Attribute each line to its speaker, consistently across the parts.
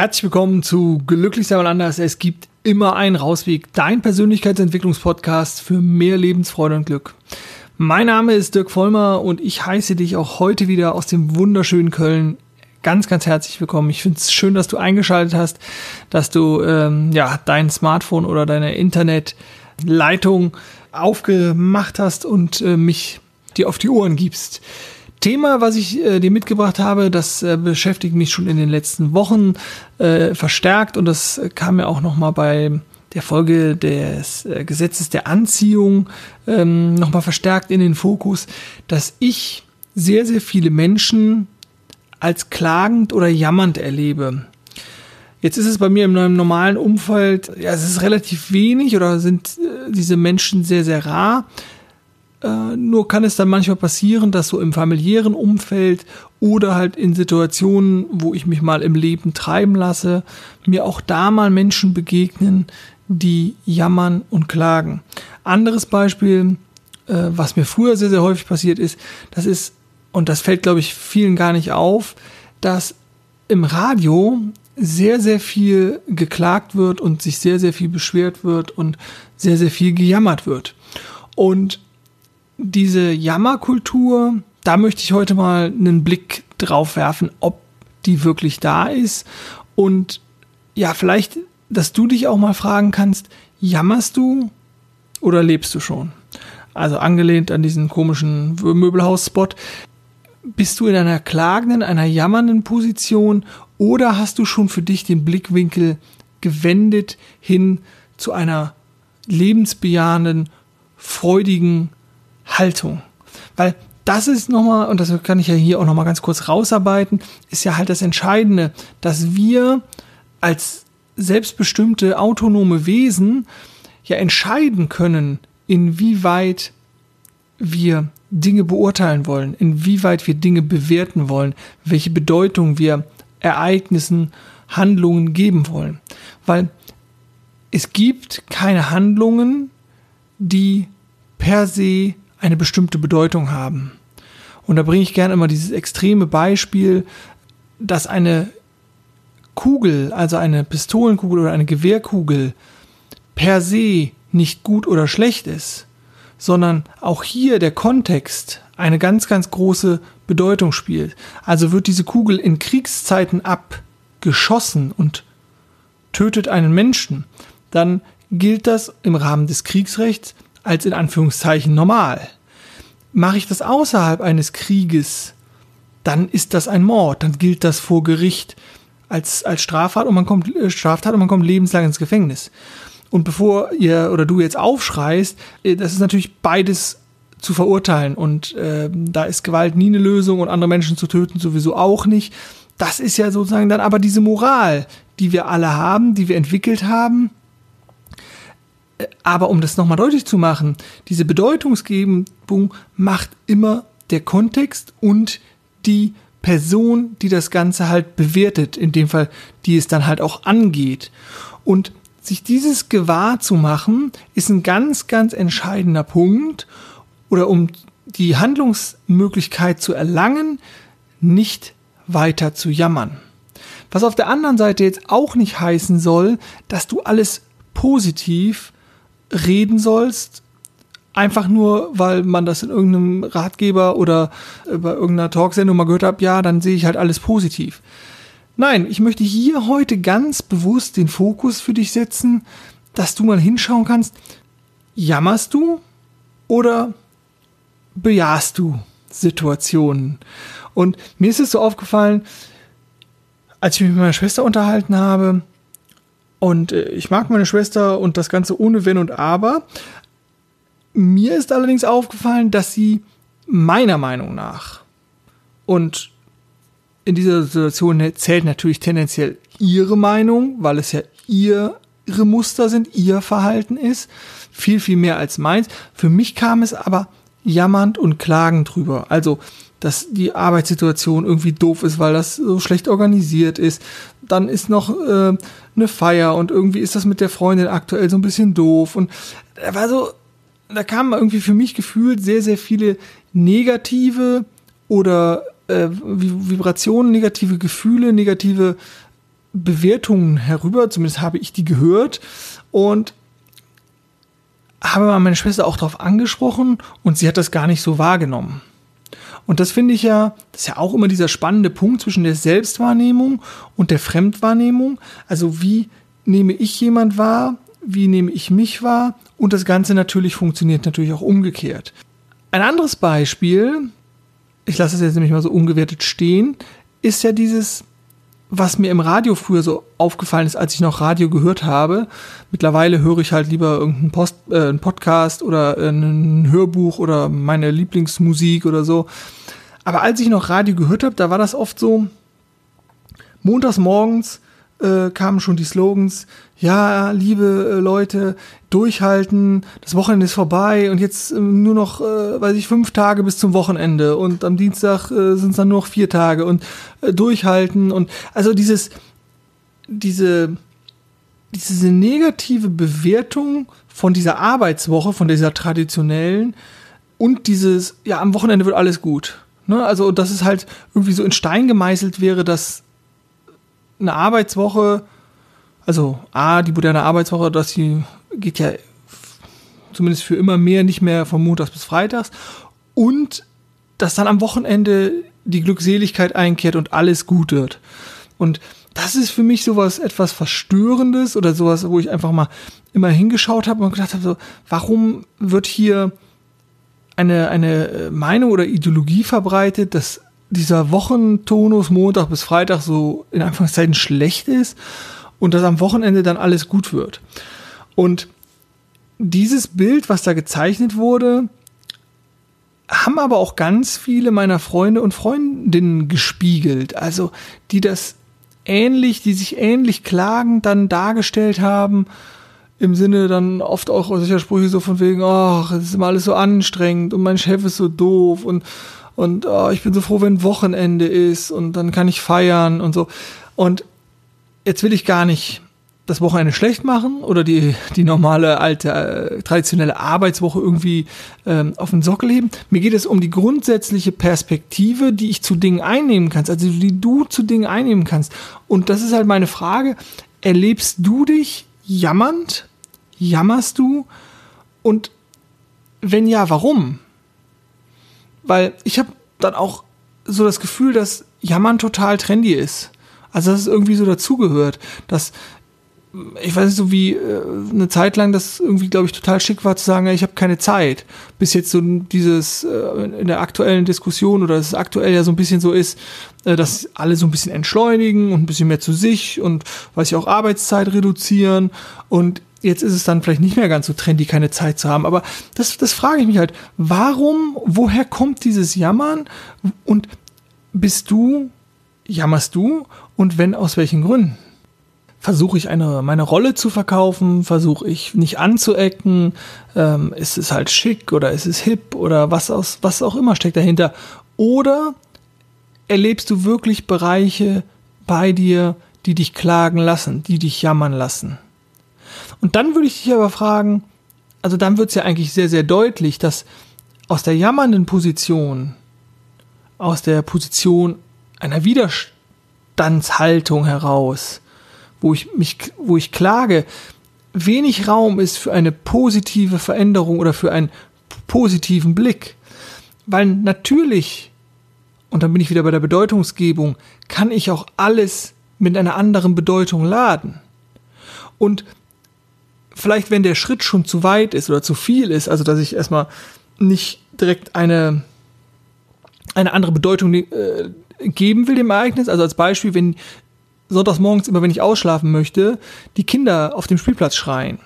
Speaker 1: Herzlich willkommen zu Glücklich sein und anders. Es gibt immer einen Rausweg. Dein Persönlichkeitsentwicklungspodcast für mehr Lebensfreude und Glück. Mein Name ist Dirk Vollmer und ich heiße dich auch heute wieder aus dem wunderschönen Köln ganz, ganz herzlich willkommen. Ich finde es schön, dass du eingeschaltet hast, dass du ähm, ja dein Smartphone oder deine Internetleitung aufgemacht hast und äh, mich dir auf die Ohren gibst. Thema, was ich äh, dir mitgebracht habe, das äh, beschäftigt mich schon in den letzten Wochen äh, verstärkt und das kam ja auch noch mal bei der Folge des äh, Gesetzes der Anziehung ähm, noch mal verstärkt in den Fokus, dass ich sehr sehr viele Menschen als klagend oder jammernd erlebe. Jetzt ist es bei mir meinem normalen Umfeld, ja, es ist relativ wenig oder sind äh, diese Menschen sehr sehr rar. Äh, nur kann es dann manchmal passieren, dass so im familiären Umfeld oder halt in Situationen, wo ich mich mal im Leben treiben lasse, mir auch da mal Menschen begegnen, die jammern und klagen. Anderes Beispiel, äh, was mir früher sehr, sehr häufig passiert ist, das ist, und das fällt, glaube ich, vielen gar nicht auf, dass im Radio sehr, sehr viel geklagt wird und sich sehr, sehr viel beschwert wird und sehr, sehr viel gejammert wird. Und diese Jammerkultur, da möchte ich heute mal einen Blick drauf werfen, ob die wirklich da ist. Und ja, vielleicht, dass du dich auch mal fragen kannst, jammerst du oder lebst du schon? Also angelehnt an diesen komischen Möbelhaus-Spot. Bist du in einer klagenden, einer jammernden Position oder hast du schon für dich den Blickwinkel gewendet hin zu einer lebensbejahenden, freudigen Haltung. Weil das ist nochmal, und das kann ich ja hier auch nochmal ganz kurz rausarbeiten, ist ja halt das Entscheidende, dass wir als selbstbestimmte autonome Wesen ja entscheiden können, inwieweit wir Dinge beurteilen wollen, inwieweit wir Dinge bewerten wollen, welche Bedeutung wir Ereignissen, Handlungen geben wollen. Weil es gibt keine Handlungen, die per se eine bestimmte Bedeutung haben. Und da bringe ich gerne immer dieses extreme Beispiel, dass eine Kugel, also eine Pistolenkugel oder eine Gewehrkugel per se nicht gut oder schlecht ist, sondern auch hier der Kontext eine ganz, ganz große Bedeutung spielt. Also wird diese Kugel in Kriegszeiten abgeschossen und tötet einen Menschen, dann gilt das im Rahmen des Kriegsrechts als in Anführungszeichen normal. Mache ich das außerhalb eines Krieges, dann ist das ein Mord, dann gilt das vor Gericht als, als Straftat und man kommt äh, Straftat und man kommt lebenslang ins Gefängnis. Und bevor ihr oder du jetzt aufschreist, äh, das ist natürlich beides zu verurteilen und äh, da ist Gewalt nie eine Lösung und andere Menschen zu töten sowieso auch nicht. Das ist ja sozusagen dann aber diese Moral, die wir alle haben, die wir entwickelt haben aber um das nochmal deutlich zu machen, diese Bedeutungsgebung macht immer der Kontext und die Person, die das Ganze halt bewertet, in dem Fall, die es dann halt auch angeht. Und sich dieses gewahr zu machen, ist ein ganz, ganz entscheidender Punkt oder um die Handlungsmöglichkeit zu erlangen, nicht weiter zu jammern. Was auf der anderen Seite jetzt auch nicht heißen soll, dass du alles positiv reden sollst, einfach nur, weil man das in irgendeinem Ratgeber oder bei irgendeiner Talksendung mal gehört hat, ja, dann sehe ich halt alles positiv. Nein, ich möchte hier heute ganz bewusst den Fokus für dich setzen, dass du mal hinschauen kannst, jammerst du oder bejahst du Situationen? Und mir ist es so aufgefallen, als ich mich mit meiner Schwester unterhalten habe, und äh, ich mag meine Schwester und das Ganze ohne Wenn und Aber. Mir ist allerdings aufgefallen, dass sie meiner Meinung nach und in dieser Situation zählt natürlich tendenziell ihre Meinung, weil es ja ihre Muster sind, ihr Verhalten ist, viel, viel mehr als meins. Für mich kam es aber jammernd und klagend drüber. Also, dass die Arbeitssituation irgendwie doof ist, weil das so schlecht organisiert ist. Dann ist noch äh, eine Feier und irgendwie ist das mit der Freundin aktuell so ein bisschen doof. Und da war so, da kamen irgendwie für mich gefühlt sehr, sehr viele negative oder äh, Vibrationen, negative Gefühle, negative Bewertungen herüber, zumindest habe ich die gehört und habe meine Schwester auch darauf angesprochen und sie hat das gar nicht so wahrgenommen. Und das finde ich ja, das ist ja auch immer dieser spannende Punkt zwischen der Selbstwahrnehmung und der Fremdwahrnehmung. Also wie nehme ich jemand wahr, wie nehme ich mich wahr und das Ganze natürlich funktioniert natürlich auch umgekehrt. Ein anderes Beispiel, ich lasse es jetzt nämlich mal so ungewertet stehen, ist ja dieses, was mir im Radio früher so aufgefallen ist, als ich noch Radio gehört habe. Mittlerweile höre ich halt lieber irgendeinen Post, äh, einen Podcast oder ein Hörbuch oder meine Lieblingsmusik oder so. Aber als ich noch Radio gehört habe, da war das oft so, montags morgens äh, kamen schon die Slogans, ja, liebe äh, Leute, durchhalten, das Wochenende ist vorbei und jetzt äh, nur noch, äh, weiß ich, fünf Tage bis zum Wochenende und am Dienstag äh, sind es dann nur noch vier Tage und äh, durchhalten und also dieses, diese, diese negative Bewertung von dieser Arbeitswoche, von dieser traditionellen und dieses, ja, am Wochenende wird alles gut. Ne? Also, dass es halt irgendwie so in Stein gemeißelt wäre, dass eine Arbeitswoche, also A, die moderne Arbeitswoche, sie geht ja zumindest für immer mehr nicht mehr von Montags bis Freitags und dass dann am Wochenende die Glückseligkeit einkehrt und alles gut wird. Und das ist für mich sowas etwas Verstörendes oder sowas, wo ich einfach mal immer hingeschaut habe und gedacht habe, so, warum wird hier eine, eine Meinung oder Ideologie verbreitet, dass dieser Wochentonus Montag bis Freitag so in Anführungszeichen schlecht ist und dass am Wochenende dann alles gut wird. Und dieses Bild, was da gezeichnet wurde, haben aber auch ganz viele meiner Freunde und Freundinnen gespiegelt. Also, die das ähnlich, die sich ähnlich klagend dann dargestellt haben, im Sinne dann oft auch solcher Sprüche so von wegen, ach, es ist immer alles so anstrengend und mein Chef ist so doof und und oh, ich bin so froh, wenn Wochenende ist und dann kann ich feiern und so. Und jetzt will ich gar nicht das Wochenende schlecht machen oder die, die normale alte äh, traditionelle Arbeitswoche irgendwie ähm, auf den Sockel heben. Mir geht es um die grundsätzliche Perspektive, die ich zu Dingen einnehmen kannst, also die du zu Dingen einnehmen kannst. Und das ist halt meine Frage, erlebst du dich jammernd? Jammerst du? Und wenn ja, warum? Weil ich habe dann auch so das Gefühl, dass Jammern total trendy ist. Also dass es irgendwie so dazugehört, dass ich weiß nicht so wie äh, eine Zeit lang das irgendwie glaube ich total schick war zu sagen, ja, ich habe keine Zeit. Bis jetzt so dieses äh, in der aktuellen Diskussion oder es aktuell ja so ein bisschen so ist, äh, dass alle so ein bisschen entschleunigen und ein bisschen mehr zu sich und weiß ich auch Arbeitszeit reduzieren und jetzt ist es dann vielleicht nicht mehr ganz so trendy, keine Zeit zu haben. Aber das, das frage ich mich halt. Warum, woher kommt dieses Jammern? Und bist du, jammerst du? Und wenn, aus welchen Gründen? Versuche ich eine, meine Rolle zu verkaufen? Versuche ich nicht anzuecken? Ähm, ist es halt schick oder ist es hip oder was, aus, was auch immer steckt dahinter? Oder erlebst du wirklich Bereiche bei dir, die dich klagen lassen, die dich jammern lassen? Und dann würde ich dich aber fragen, also dann wird es ja eigentlich sehr, sehr deutlich, dass aus der jammernden Position, aus der Position einer Widerstandshaltung heraus, wo ich mich, wo ich klage, wenig Raum ist für eine positive Veränderung oder für einen positiven Blick. Weil natürlich, und dann bin ich wieder bei der Bedeutungsgebung, kann ich auch alles mit einer anderen Bedeutung laden. Und vielleicht, wenn der Schritt schon zu weit ist oder zu viel ist, also dass ich erstmal nicht direkt eine, eine andere Bedeutung äh, geben will dem Ereignis, also als Beispiel, wenn sonntags morgens immer, wenn ich ausschlafen möchte, die Kinder auf dem Spielplatz schreien,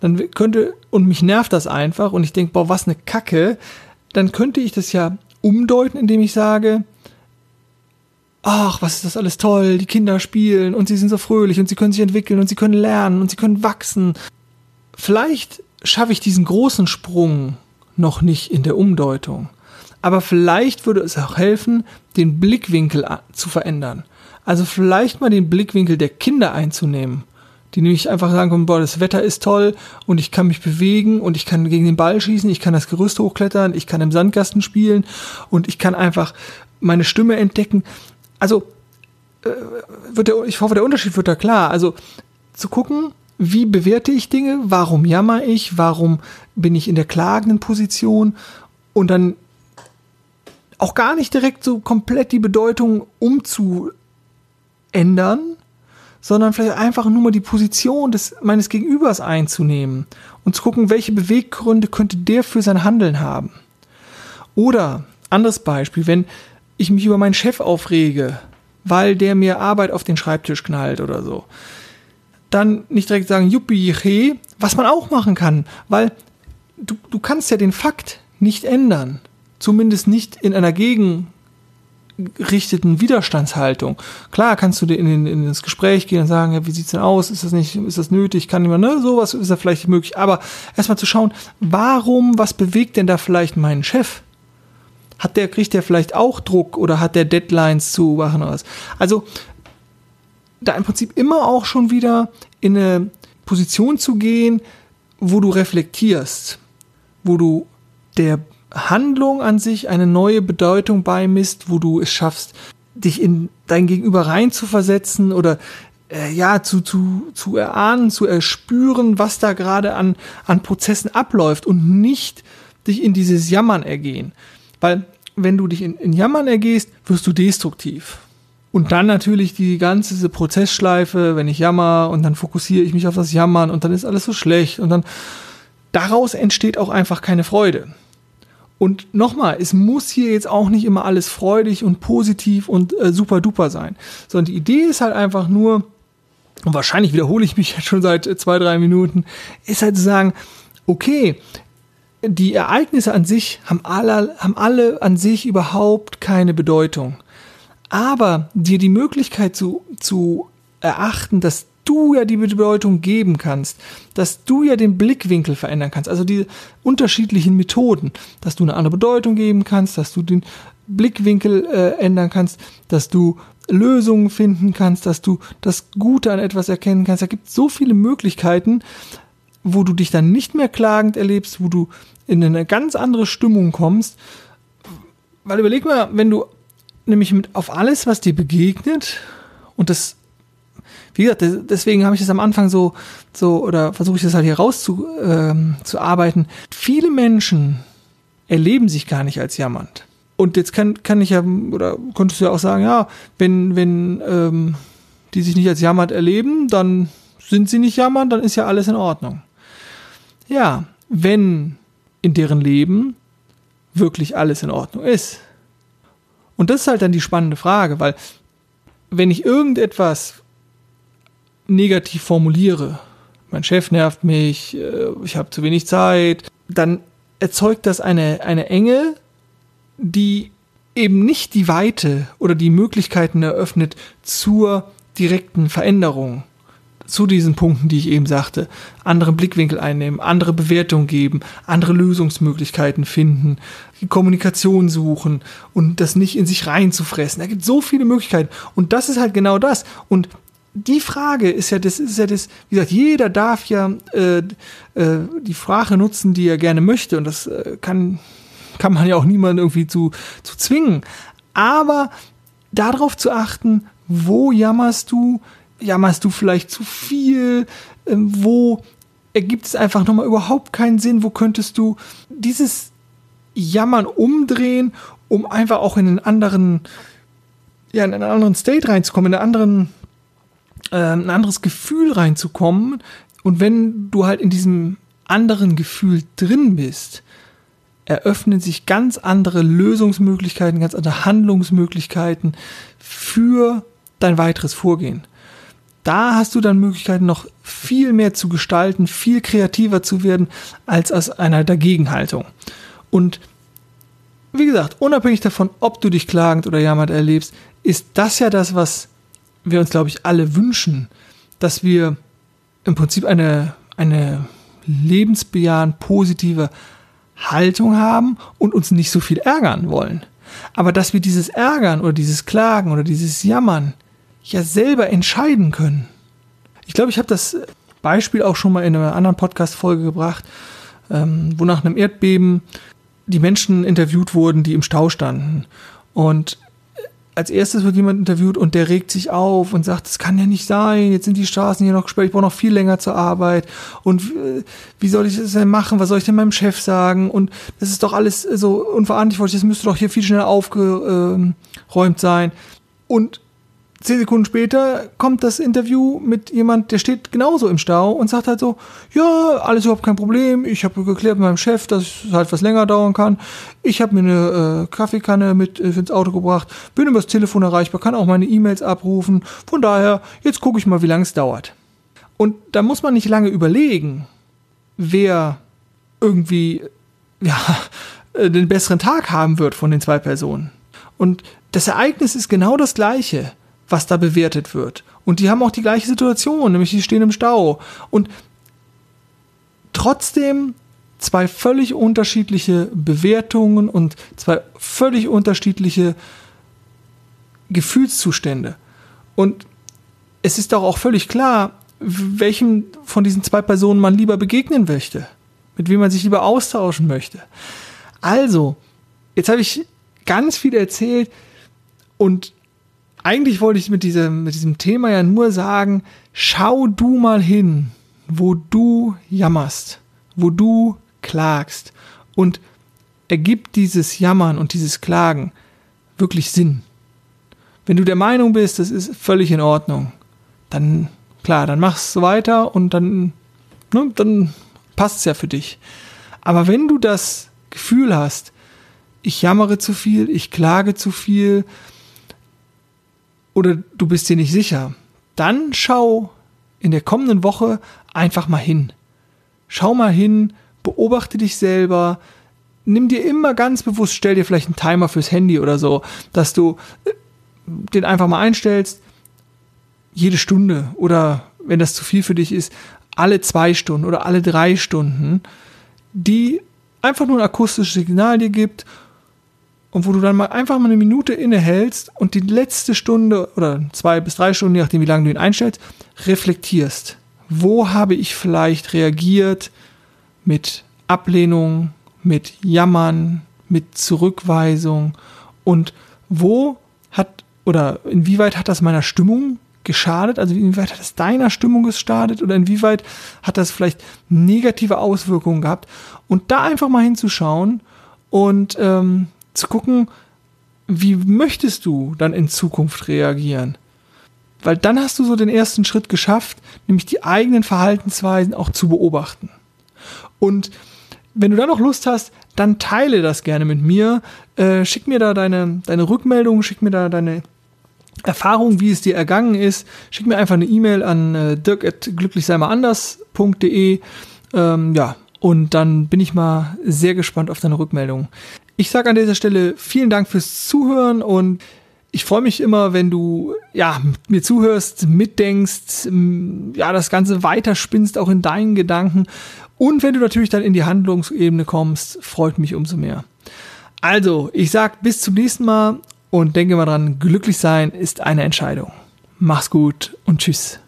Speaker 1: dann könnte, und mich nervt das einfach und ich denke, boah, was eine Kacke, dann könnte ich das ja umdeuten, indem ich sage, ach, was ist das alles toll, die Kinder spielen und sie sind so fröhlich und sie können sich entwickeln und sie können lernen und sie können wachsen. Vielleicht schaffe ich diesen großen Sprung noch nicht in der Umdeutung. Aber vielleicht würde es auch helfen, den Blickwinkel zu verändern. Also vielleicht mal den Blickwinkel der Kinder einzunehmen. Die nämlich einfach sagen, boah, das Wetter ist toll und ich kann mich bewegen und ich kann gegen den Ball schießen, ich kann das Gerüst hochklettern, ich kann im Sandkasten spielen und ich kann einfach meine Stimme entdecken also äh, wird der, ich hoffe, der Unterschied wird da klar. Also zu gucken, wie bewerte ich Dinge, warum jammer ich, warum bin ich in der klagenden Position und dann auch gar nicht direkt so komplett die Bedeutung umzuändern, sondern vielleicht einfach nur mal die Position des, meines Gegenübers einzunehmen und zu gucken, welche Beweggründe könnte der für sein Handeln haben. Oder, anderes Beispiel, wenn ich mich über meinen Chef aufrege, weil der mir Arbeit auf den Schreibtisch knallt oder so, dann nicht direkt sagen, juppie, he, was man auch machen kann, weil du, du kannst ja den Fakt nicht ändern zumindest nicht in einer gegengerichteten Widerstandshaltung. Klar kannst du in, in, in das Gespräch gehen und sagen, ja, wie sieht's denn aus? Ist das nicht, ist das nötig? Kann jemand, ne, sowas ist ja vielleicht möglich. Aber erstmal zu schauen, warum, was bewegt denn da vielleicht meinen Chef? Hat der, kriegt der vielleicht auch Druck oder hat der Deadlines zu machen oder was? Also, da im Prinzip immer auch schon wieder in eine Position zu gehen, wo du reflektierst, wo du der Handlung an sich eine neue Bedeutung beimisst, wo du es schaffst, dich in dein Gegenüber reinzuversetzen oder äh, ja, zu, zu, zu erahnen, zu erspüren, was da gerade an, an Prozessen abläuft und nicht dich in dieses Jammern ergehen. Weil wenn du dich in, in Jammern ergehst, wirst du destruktiv. Und dann natürlich die ganze Prozessschleife, wenn ich jammer und dann fokussiere ich mich auf das Jammern und dann ist alles so schlecht und dann daraus entsteht auch einfach keine Freude. Und nochmal, es muss hier jetzt auch nicht immer alles freudig und positiv und äh, super duper sein, sondern die Idee ist halt einfach nur, und wahrscheinlich wiederhole ich mich jetzt schon seit äh, zwei, drei Minuten, ist halt zu sagen, okay, die Ereignisse an sich haben alle, haben alle an sich überhaupt keine Bedeutung. Aber dir die Möglichkeit zu, zu erachten, dass du ja die Bedeutung geben kannst, dass du ja den Blickwinkel verändern kannst, also die unterschiedlichen Methoden, dass du eine andere Bedeutung geben kannst, dass du den Blickwinkel äh, ändern kannst, dass du Lösungen finden kannst, dass du das Gute an etwas erkennen kannst. Da gibt es so viele Möglichkeiten, wo du dich dann nicht mehr klagend erlebst, wo du in eine ganz andere Stimmung kommst. Weil überleg mal, wenn du nämlich mit auf alles, was dir begegnet, und das wie gesagt, deswegen habe ich das am Anfang so, so, oder versuche ich das halt hier rauszuarbeiten. Ähm, zu arbeiten. Viele Menschen erleben sich gar nicht als jammernd. Und jetzt kann, kann ich ja, oder könntest du ja auch sagen, ja, wenn, wenn ähm, die sich nicht als jammernd erleben, dann sind sie nicht jammernd, dann ist ja alles in Ordnung. Ja, wenn in deren Leben wirklich alles in Ordnung ist. Und das ist halt dann die spannende Frage, weil wenn ich irgendetwas negativ formuliere, mein Chef nervt mich, äh, ich habe zu wenig Zeit, dann erzeugt das eine, eine Enge, die eben nicht die Weite oder die Möglichkeiten eröffnet zur direkten Veränderung zu diesen Punkten, die ich eben sagte, andere Blickwinkel einnehmen, andere Bewertung geben, andere Lösungsmöglichkeiten finden, die Kommunikation suchen und das nicht in sich reinzufressen. Da gibt so viele Möglichkeiten und das ist halt genau das. Und die Frage ist ja, das ist ja das, wie gesagt, jeder darf ja äh, äh, die Sprache nutzen, die er gerne möchte. Und das äh, kann, kann man ja auch niemanden irgendwie zu, zu zwingen. Aber darauf zu achten, wo jammerst du? Jammerst du vielleicht zu viel? Ähm, wo ergibt es einfach nochmal überhaupt keinen Sinn? Wo könntest du dieses Jammern umdrehen, um einfach auch in einen anderen, ja, in einen anderen State reinzukommen, in einen anderen äh, ein anderes Gefühl reinzukommen. Und wenn du halt in diesem anderen Gefühl drin bist, eröffnen sich ganz andere Lösungsmöglichkeiten, ganz andere Handlungsmöglichkeiten für dein weiteres Vorgehen. Da hast du dann Möglichkeiten, noch viel mehr zu gestalten, viel kreativer zu werden, als aus einer Dagegenhaltung. Und wie gesagt, unabhängig davon, ob du dich klagend oder jammernd erlebst, ist das ja das, was wir uns, glaube ich, alle wünschen, dass wir im Prinzip eine, eine lebensbejahend positive Haltung haben und uns nicht so viel ärgern wollen. Aber dass wir dieses Ärgern oder dieses Klagen oder dieses Jammern ja selber entscheiden können. Ich glaube, ich habe das Beispiel auch schon mal in einer anderen Podcast-Folge gebracht, ähm, wo nach einem Erdbeben die Menschen interviewt wurden, die im Stau standen. Und als erstes wird jemand interviewt und der regt sich auf und sagt, das kann ja nicht sein, jetzt sind die Straßen hier noch gesperrt, ich brauche noch viel länger zur Arbeit und äh, wie soll ich das denn machen, was soll ich denn meinem Chef sagen und das ist doch alles so unverantwortlich, das müsste doch hier viel schneller aufgeräumt sein und zehn Sekunden später kommt das Interview mit jemand, der steht genauso im Stau und sagt halt so, ja, alles überhaupt kein Problem. Ich habe geklärt mit meinem Chef, dass es halt was länger dauern kann. Ich habe mir eine äh, Kaffeekanne mit äh, ins Auto gebracht, bin übers Telefon erreichbar, kann auch meine E-Mails abrufen. Von daher, jetzt gucke ich mal, wie lange es dauert. Und da muss man nicht lange überlegen, wer irgendwie ja, äh, den besseren Tag haben wird von den zwei Personen. Und das Ereignis ist genau das gleiche was da bewertet wird. Und die haben auch die gleiche Situation, nämlich die stehen im Stau. Und trotzdem zwei völlig unterschiedliche Bewertungen und zwei völlig unterschiedliche Gefühlszustände. Und es ist doch auch völlig klar, welchem von diesen zwei Personen man lieber begegnen möchte, mit wem man sich lieber austauschen möchte. Also, jetzt habe ich ganz viel erzählt und eigentlich wollte ich mit diesem, mit diesem Thema ja nur sagen, schau du mal hin, wo du jammerst, wo du klagst und ergibt dieses Jammern und dieses Klagen wirklich Sinn. Wenn du der Meinung bist, das ist völlig in Ordnung, dann klar, dann machst du weiter und dann, ne, dann passt es ja für dich. Aber wenn du das Gefühl hast, ich jammere zu viel, ich klage zu viel, oder du bist dir nicht sicher, dann schau in der kommenden Woche einfach mal hin. Schau mal hin, beobachte dich selber, nimm dir immer ganz bewusst, stell dir vielleicht einen Timer fürs Handy oder so, dass du äh, den einfach mal einstellst, jede Stunde oder wenn das zu viel für dich ist, alle zwei Stunden oder alle drei Stunden, die einfach nur ein akustisches Signal dir gibt und wo du dann mal einfach mal eine Minute innehältst und die letzte Stunde oder zwei bis drei Stunden, je nachdem wie lange du ihn einstellst, reflektierst. Wo habe ich vielleicht reagiert mit Ablehnung, mit Jammern, mit Zurückweisung und wo hat oder inwieweit hat das meiner Stimmung geschadet? Also inwieweit hat es deiner Stimmung geschadet oder inwieweit hat das vielleicht negative Auswirkungen gehabt? Und da einfach mal hinzuschauen und ähm, zu gucken, wie möchtest du dann in Zukunft reagieren? Weil dann hast du so den ersten Schritt geschafft, nämlich die eigenen Verhaltensweisen auch zu beobachten. Und wenn du da noch Lust hast, dann teile das gerne mit mir. Äh, schick mir da deine, deine Rückmeldung, schick mir da deine Erfahrung, wie es dir ergangen ist. Schick mir einfach eine E-Mail an äh, dirk.glücklichseimerandas.de. Ähm, ja, und dann bin ich mal sehr gespannt auf deine Rückmeldung. Ich sage an dieser Stelle vielen Dank fürs Zuhören und ich freue mich immer, wenn du ja mir zuhörst, mitdenkst, ja das Ganze weiterspinnst auch in deinen Gedanken und wenn du natürlich dann in die Handlungsebene kommst, freut mich umso mehr. Also, ich sag bis zum nächsten Mal und denke mal dran, glücklich sein ist eine Entscheidung. Mach's gut und tschüss.